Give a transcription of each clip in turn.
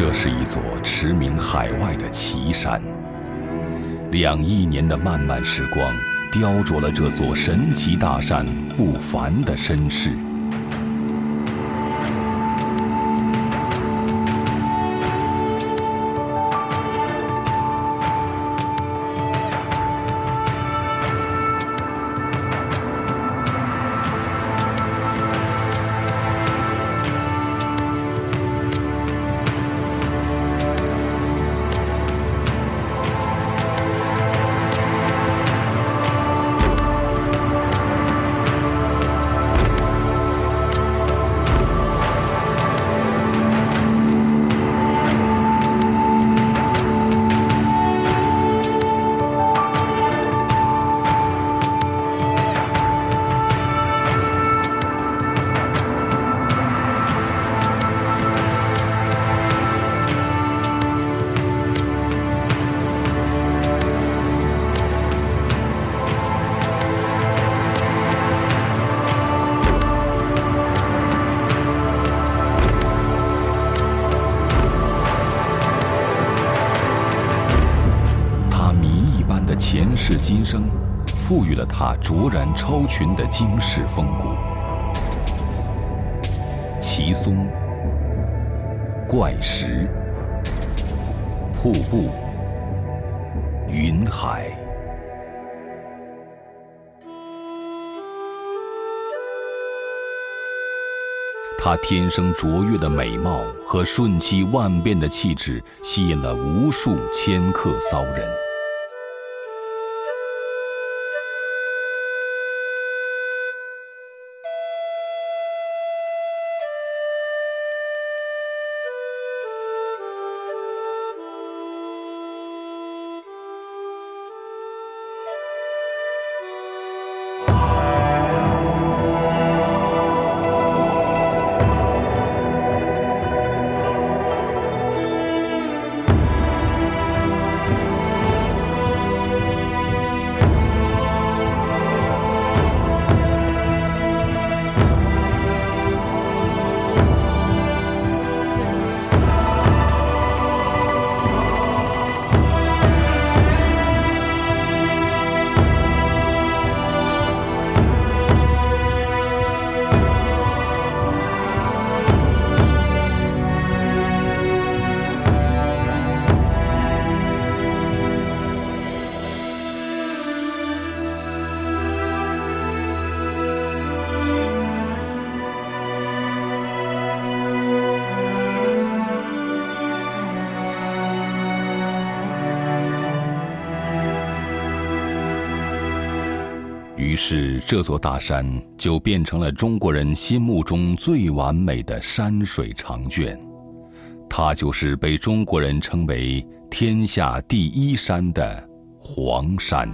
这是一座驰名海外的奇山。两亿年的漫漫时光，雕琢了这座神奇大山不凡的身世。它卓然超群的惊世风骨。奇松、怪石、瀑布、云海，他天生卓越的美貌和瞬息万变的气质，吸引了无数迁客骚人。这座大山就变成了中国人心目中最完美的山水长卷，它就是被中国人称为“天下第一山”的黄山。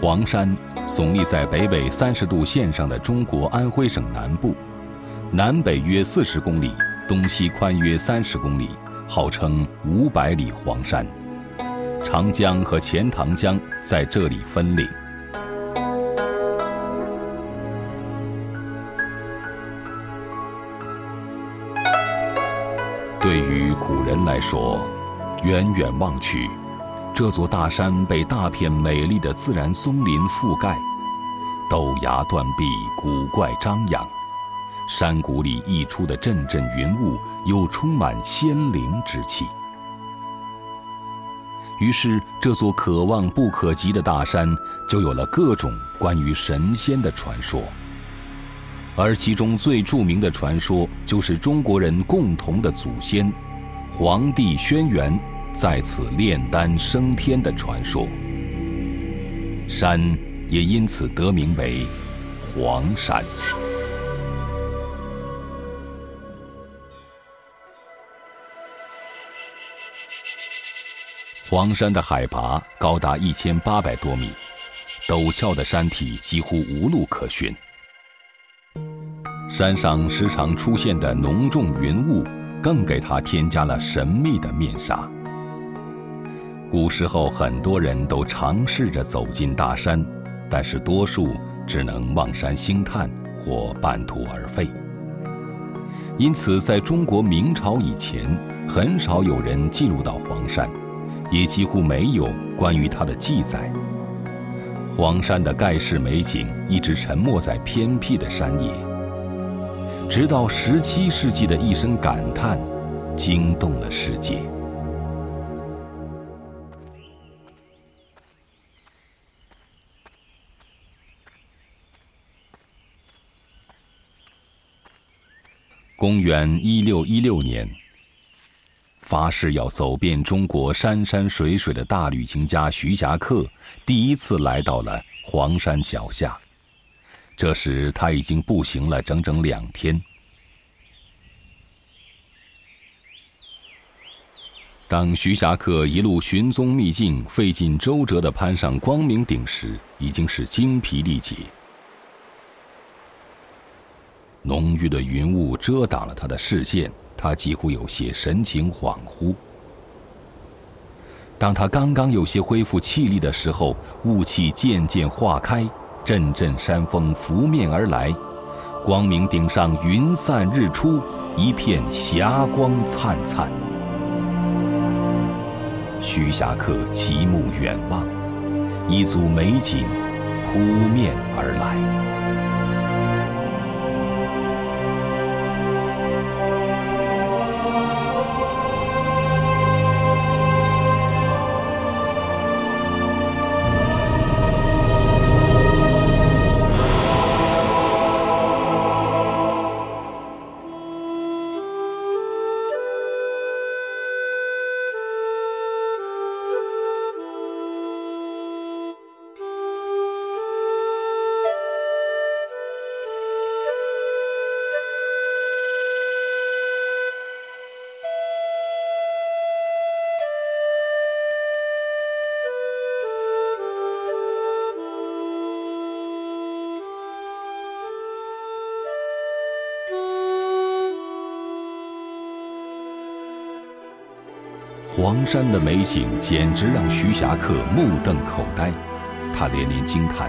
黄山耸立在北纬三十度线上的中国安徽省南部，南北约四十公里，东西宽约三十公里，号称五百里黄山。长江和钱塘江在这里分岭。对于古人来说，远远望去。这座大山被大片美丽的自然松林覆盖，陡崖断壁，古怪张扬，山谷里溢出的阵阵云雾又充满仙灵之气。于是，这座可望不可及的大山就有了各种关于神仙的传说，而其中最著名的传说就是中国人共同的祖先——黄帝轩辕。在此炼丹升天的传说，山也因此得名为黄山。黄山的海拔高达一千八百多米，陡峭的山体几乎无路可寻。山上时常出现的浓重云雾，更给它添加了神秘的面纱。古时候，很多人都尝试着走进大山，但是多数只能望山兴叹或半途而废。因此，在中国明朝以前，很少有人进入到黄山，也几乎没有关于它的记载。黄山的盖世美景一直沉没在偏僻的山野。直到十七世纪的一声感叹，惊动了世界。公元一六一六年，发誓要走遍中国山山水水的大旅行家徐霞客，第一次来到了黄山脚下。这时他已经步行了整整两天。当徐霞客一路寻踪觅境、费尽周折的攀上光明顶时，已经是精疲力竭。浓郁的云雾遮挡了他的视线，他几乎有些神情恍惚。当他刚刚有些恢复气力的时候，雾气渐渐化开。阵阵山风拂面而来，光明顶上云散日出，一片霞光灿灿。徐霞客极目远望，一组美景扑面而来。黄山的美景简直让徐霞客目瞪口呆，他连连惊叹：“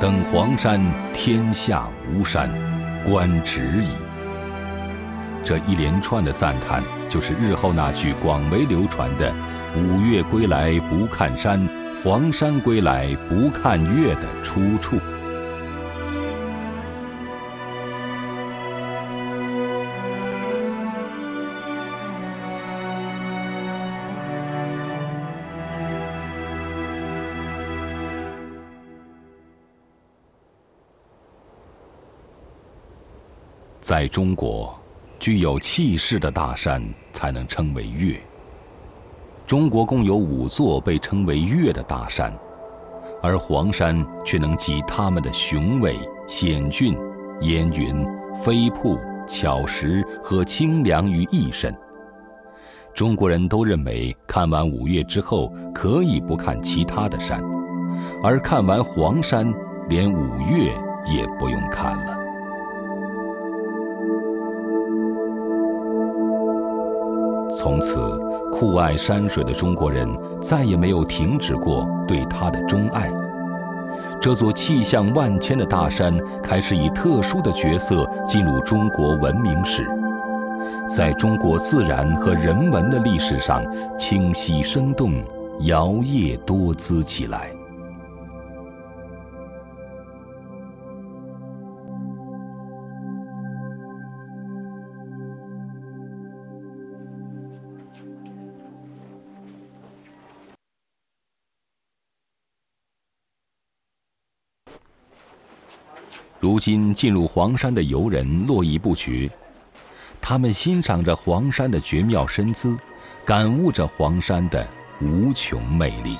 登黄山，天下无山，观止矣。”这一连串的赞叹，就是日后那句广为流传的“五岳归来不看山，黄山归来不看岳”的出处。在中国，具有气势的大山才能称为岳。中国共有五座被称为岳的大山，而黄山却能集它们的雄伟、险峻、烟云、飞瀑、巧石和清凉于一身。中国人都认为，看完五岳之后，可以不看其他的山，而看完黄山，连五岳也不用看了。从此，酷爱山水的中国人再也没有停止过对它的钟爱。这座气象万千的大山开始以特殊的角色进入中国文明史，在中国自然和人文的历史上清晰生动、摇曳多姿起来。如今进入黄山的游人络绎不绝，他们欣赏着黄山的绝妙身姿，感悟着黄山的无穷魅力。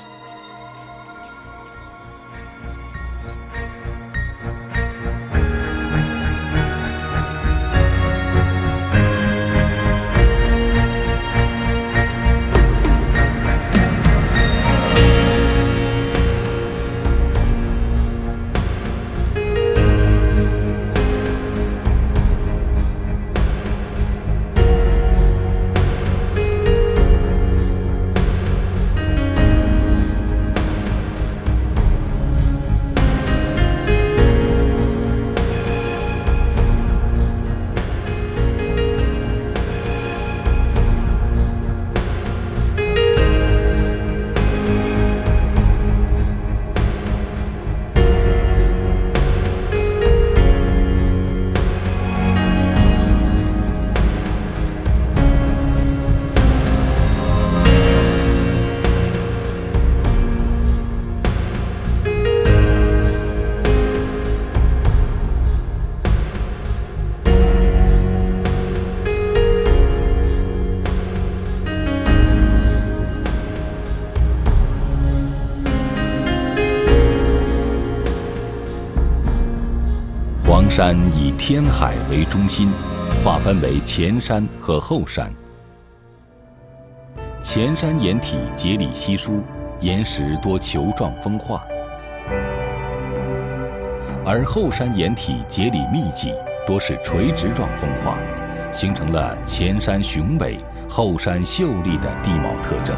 山以天海为中心，划分为前山和后山。前山岩体节理稀疏，岩石多球状风化；而后山岩体节理密集，多是垂直状风化，形成了前山雄伟、后山秀丽的地貌特征。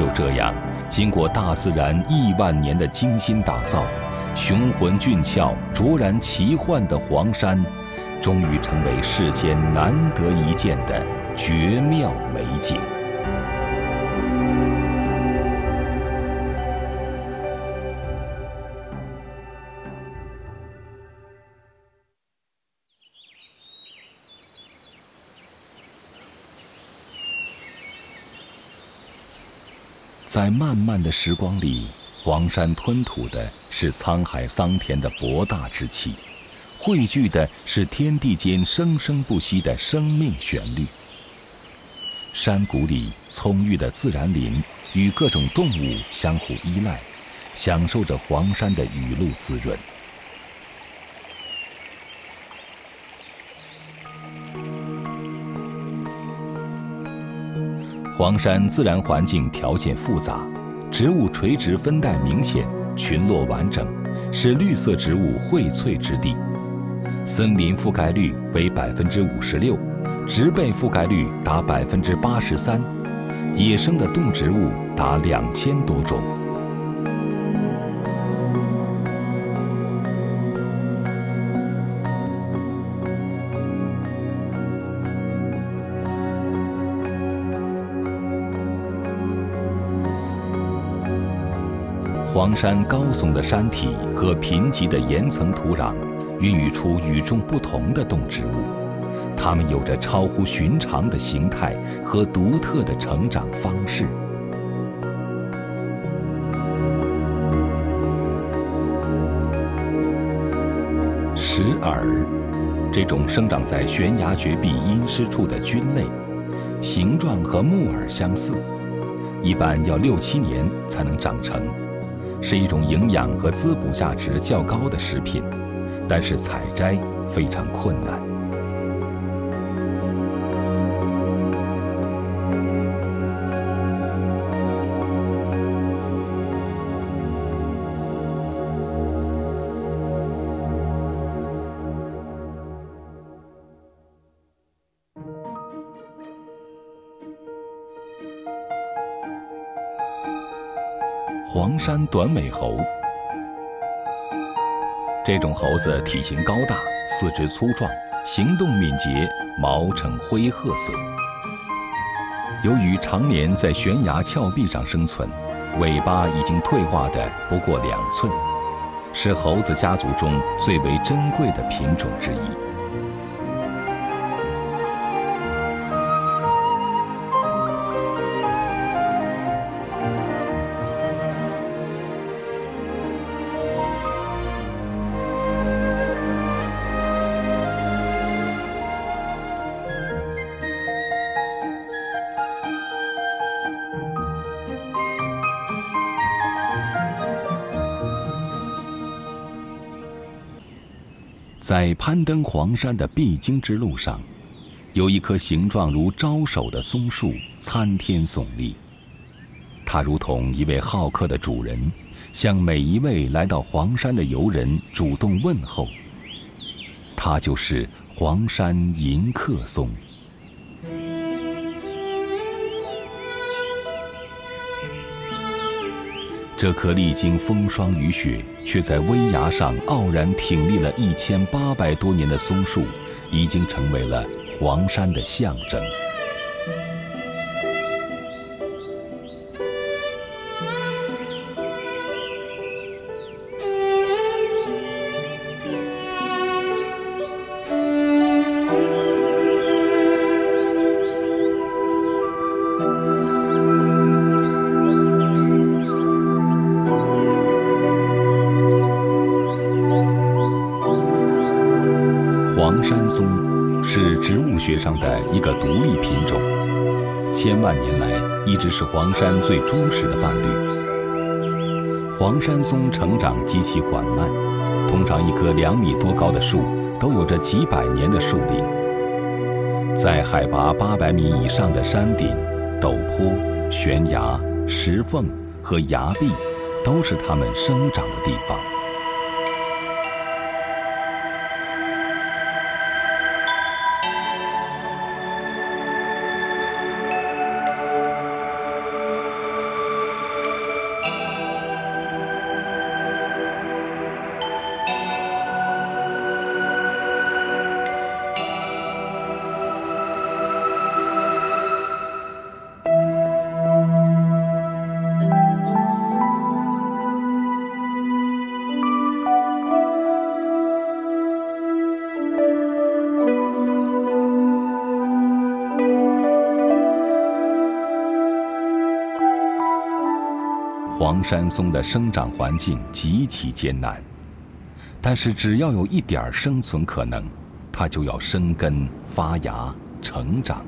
就这样，经过大自然亿万年的精心打造，雄浑俊俏、卓然奇幻的黄山，终于成为世间难得一见的绝妙美景。在漫漫的时光里，黄山吞吐的是沧海桑田的博大之气，汇聚的是天地间生生不息的生命旋律。山谷里葱郁的自然林与各种动物相互依赖，享受着黄山的雨露滋润。黄山自然环境条件复杂，植物垂直分带明显，群落完整，是绿色植物荟萃之地。森林覆盖率为百分之五十六，植被覆盖率达百分之八十三，野生的动植物达两千多种。黄山高耸的山体和贫瘠的岩层土壤，孕育出与众不同的动植物，它们有着超乎寻常的形态和独特的成长方式。石耳，这种生长在悬崖绝壁阴湿处的菌类，形状和木耳相似，一般要六七年才能长成。是一种营养和滋补价值较高的食品，但是采摘非常困难。山短尾猴，这种猴子体型高大，四肢粗壮，行动敏捷，毛呈灰褐色。由于常年在悬崖峭壁上生存，尾巴已经退化的不过两寸，是猴子家族中最为珍贵的品种之一。在攀登黄山的必经之路上，有一棵形状如招手的松树参天耸立。它如同一位好客的主人，向每一位来到黄山的游人主动问候。它就是黄山迎客松。这棵历经风霜雨雪，却在危崖上傲然挺立了一千八百多年的松树，已经成为了黄山的象征。一个独立品种，千万年来一直是黄山最忠实的伴侣。黄山松成长极其缓慢，通常一棵两米多高的树都有着几百年的树龄。在海拔八百米以上的山顶、陡坡、悬崖、石缝和崖壁，都是它们生长的地方。黄山松的生长环境极其艰难，但是只要有一点生存可能，它就要生根发芽成长。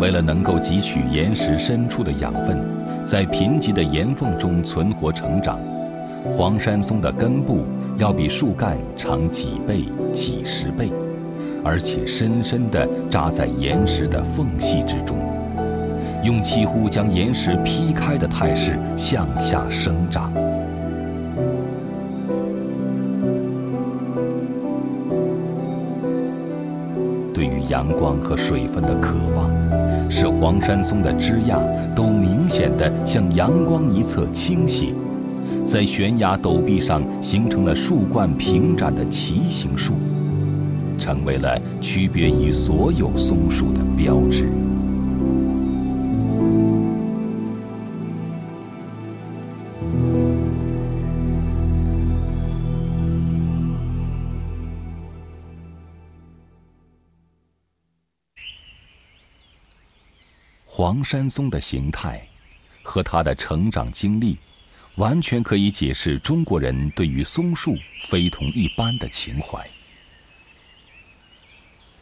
为了能够汲取岩石深处的养分，在贫瘠的岩缝中存活成长，黄山松的根部要比树干长几倍、几十倍，而且深深地扎在岩石的缝隙之中。用几乎将岩石劈开的态势向下生长。对于阳光和水分的渴望，使黄山松的枝桠都明显的向阳光一侧倾斜，在悬崖陡壁上形成了树冠平展的旗形树，成为了区别于所有松树的标志。黄山松的形态和它的成长经历，完全可以解释中国人对于松树非同一般的情怀。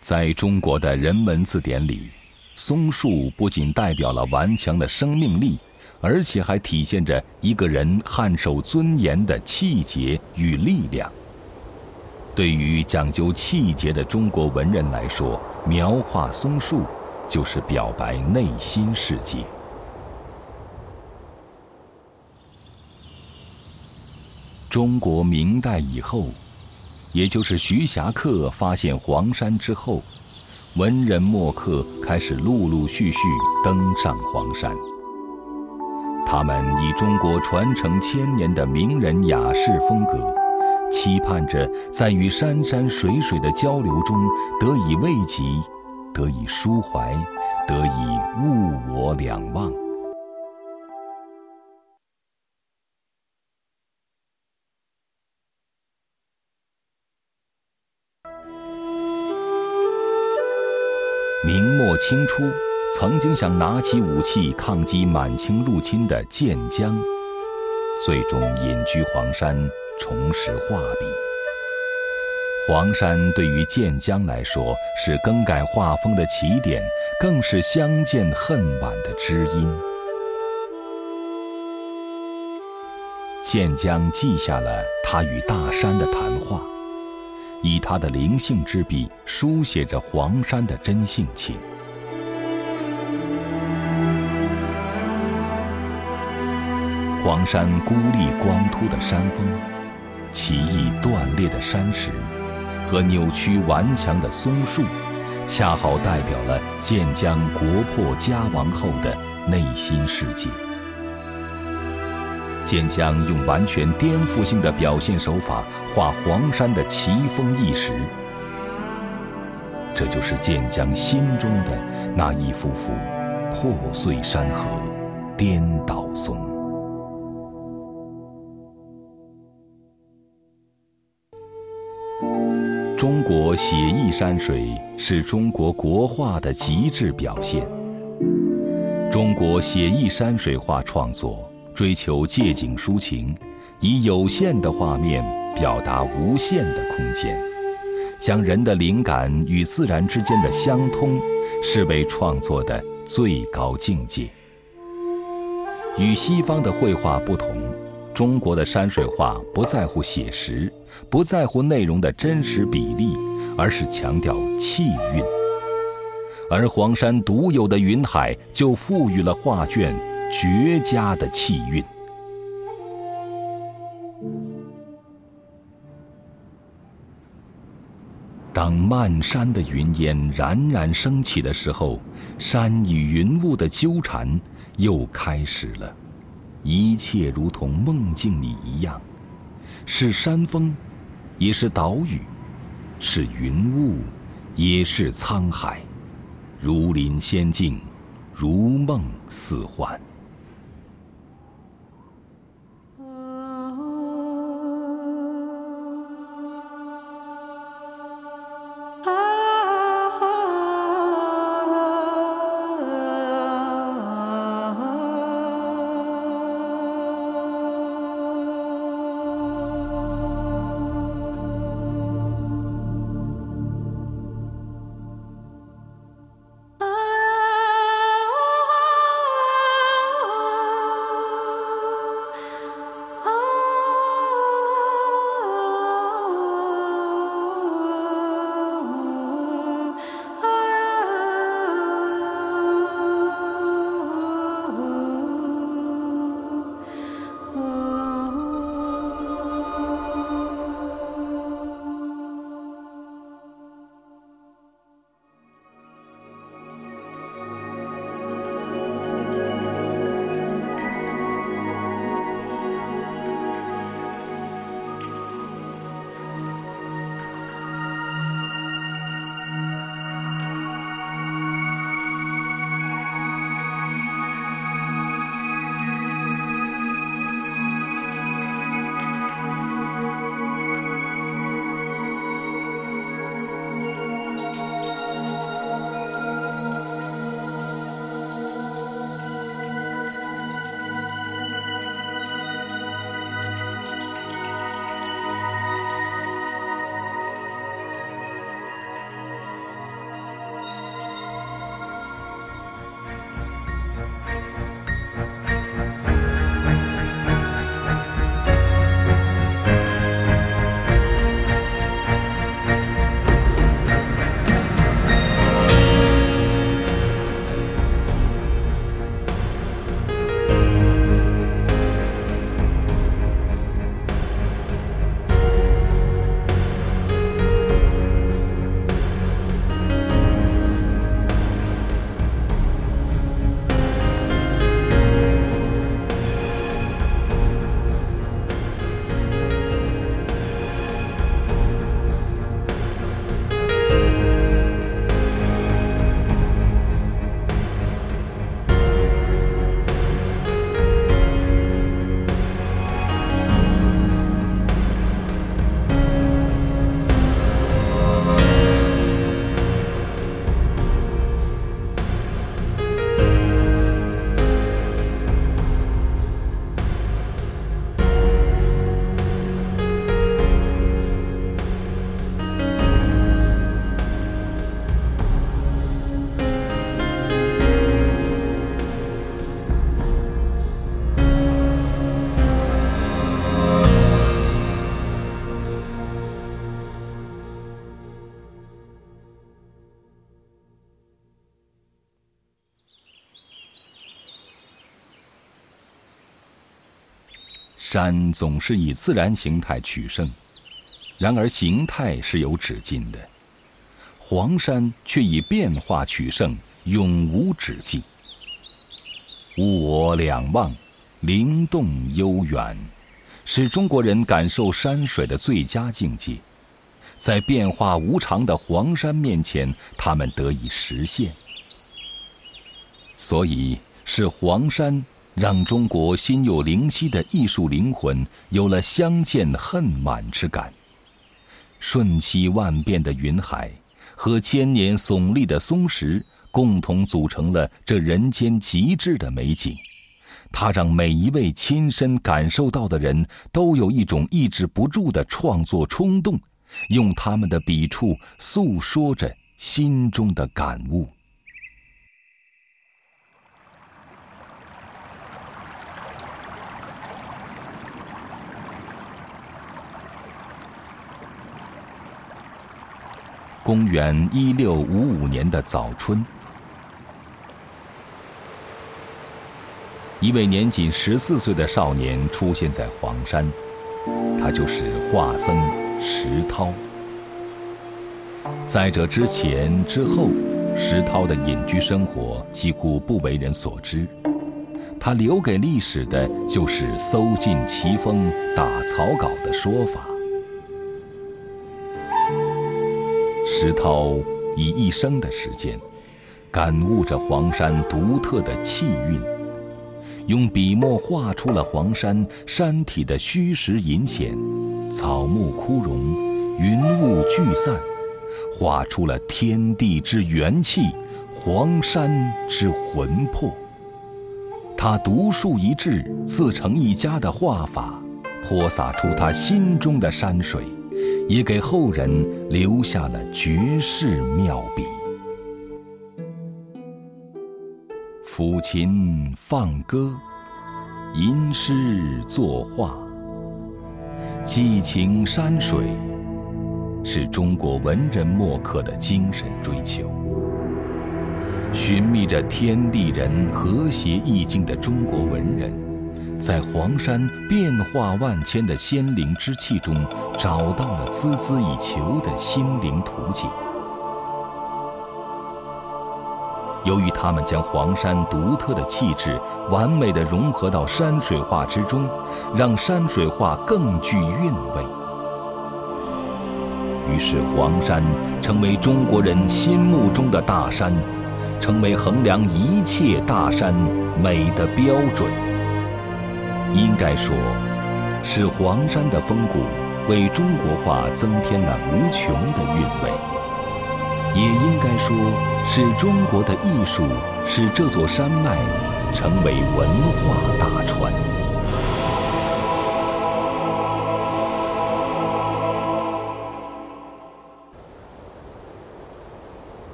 在中国的人文字典里，松树不仅代表了顽强的生命力，而且还体现着一个人汗守尊严的气节与力量。对于讲究气节的中国文人来说，描画松树。就是表白内心世界。中国明代以后，也就是徐霞客发现黄山之后，文人墨客开始陆陆续续登上黄山。他们以中国传承千年的名人雅士风格，期盼着在与山山水水的交流中得以慰藉。得以抒怀，得以物我两忘。明末清初，曾经想拿起武器抗击满清入侵的建江，最终隐居黄山，重拾画笔。黄山对于建江来说是更改画风的起点，更是相见恨晚的知音。建江记下了他与大山的谈话，以他的灵性之笔书写着黄山的真性情。黄山孤立光秃的山峰，奇异断裂的山石。和扭曲顽强的松树，恰好代表了建江国破家亡后的内心世界。建江用完全颠覆性的表现手法画黄山的奇峰异石，这就是建江心中的那一幅幅破碎山河、颠倒松。中国写意山水是中国国画的极致表现。中国写意山水画创作追求借景抒情，以有限的画面表达无限的空间，将人的灵感与自然之间的相通视为创作的最高境界。与西方的绘画不同，中国的山水画不在乎写实，不在乎内容的真实比例，而是强调气韵。而黄山独有的云海，就赋予了画卷绝佳的气韵。当漫山的云烟冉冉升起的时候，山与云雾的纠缠又开始了。一切如同梦境里一样，是山峰，也是岛屿，是云雾，也是沧海，如临仙境，如梦似幻。山总是以自然形态取胜，然而形态是有止境的。黄山却以变化取胜，永无止境。物我两忘，灵动悠远，是中国人感受山水的最佳境界。在变化无常的黄山面前，他们得以实现。所以是黄山。让中国心有灵犀的艺术灵魂有了相见恨晚之感。瞬息万变的云海和千年耸立的松石，共同组成了这人间极致的美景。它让每一位亲身感受到的人都有一种抑制不住的创作冲动，用他们的笔触诉说着心中的感悟。公元一六五五年的早春。一位年仅十四岁的少年出现在黄山，他就是画僧石涛。在这之前之后，石涛的隐居生活几乎不为人所知，他留给历史的就是搜尽奇峰、打草稿的说法。石涛以一生的时间，感悟着黄山独特的气韵。用笔墨画出了黄山山体的虚实隐显，草木枯荣，云雾聚散，画出了天地之元气，黄山之魂魄。他独树一帜、自成一家的画法，泼洒出他心中的山水，也给后人留下了绝世妙笔。抚琴放歌，吟诗作画，寄情山水，是中国文人墨客的精神追求。寻觅着天地人和谐意境的中国文人，在黄山变化万千的仙灵之气中，找到了孜孜以求的心灵图景。由于他们将黄山独特的气质完美的融合到山水画之中，让山水画更具韵味。于是，黄山成为中国人心目中的大山，成为衡量一切大山美的标准。应该说，是黄山的风骨为中国画增添了无穷的韵味。也应该说。是中国的艺术使这座山脉成为文化大川。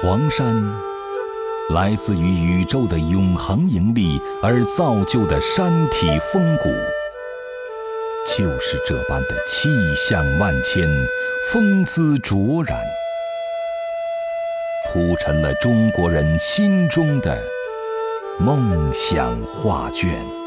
黄山，来自于宇宙的永恒引力而造就的山体风骨。就是这般的气象万千，风姿卓然，铺陈了中国人心中的梦想画卷。